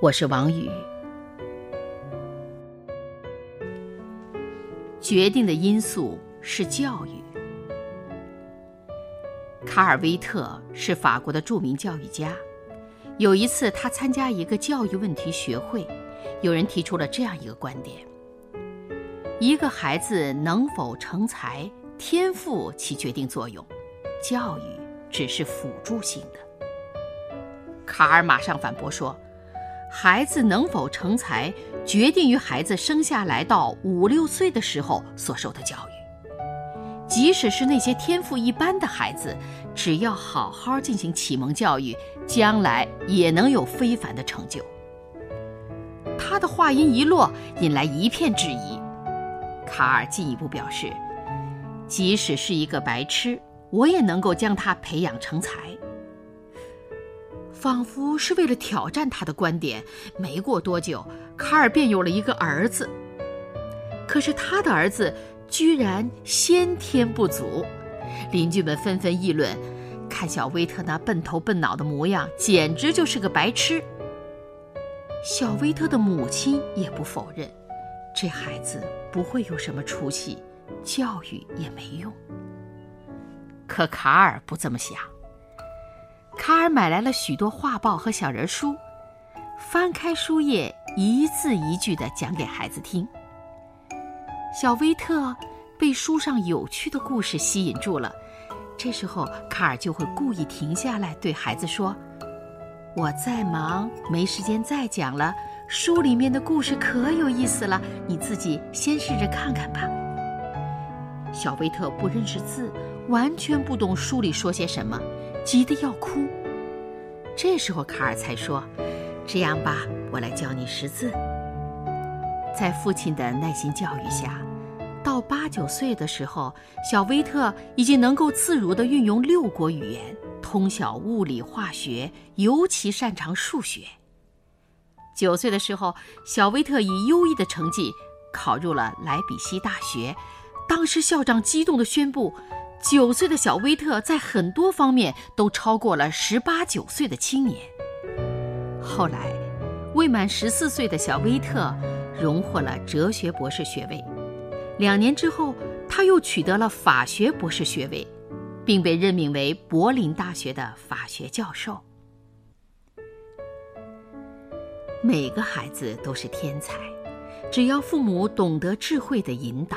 我是王宇。决定的因素是教育。卡尔维特是法国的著名教育家。有一次，他参加一个教育问题学会，有人提出了这样一个观点。一个孩子能否成才，天赋起决定作用，教育只是辅助性的。卡尔马上反驳说：“孩子能否成才，决定于孩子生下来到五六岁的时候所受的教育。即使是那些天赋一般的孩子，只要好好进行启蒙教育，将来也能有非凡的成就。”他的话音一落，引来一片质疑。卡尔进一步表示，即使是一个白痴，我也能够将他培养成才。仿佛是为了挑战他的观点，没过多久，卡尔便有了一个儿子。可是他的儿子居然先天不足，邻居们纷纷议论：看小威特那笨头笨脑的模样，简直就是个白痴。小威特的母亲也不否认。这孩子不会有什么出息，教育也没用。可卡尔不这么想。卡尔买来了许多画报和小人书，翻开书页，一字一句地讲给孩子听。小威特被书上有趣的故事吸引住了，这时候卡尔就会故意停下来，对孩子说：“我在忙，没时间再讲了。”书里面的故事可有意思了，你自己先试着看看吧。小威特不认识字，完全不懂书里说些什么，急得要哭。这时候卡尔才说：“这样吧，我来教你识字。”在父亲的耐心教育下，到八九岁的时候，小威特已经能够自如地运用六国语言，通晓物理、化学，尤其擅长数学。九岁的时候，小威特以优异的成绩考入了莱比锡大学。当时校长激动地宣布，九岁的小威特在很多方面都超过了十八九岁的青年。后来，未满十四岁的小威特荣获了哲学博士学位。两年之后，他又取得了法学博士学位，并被任命为柏林大学的法学教授。每个孩子都是天才，只要父母懂得智慧的引导。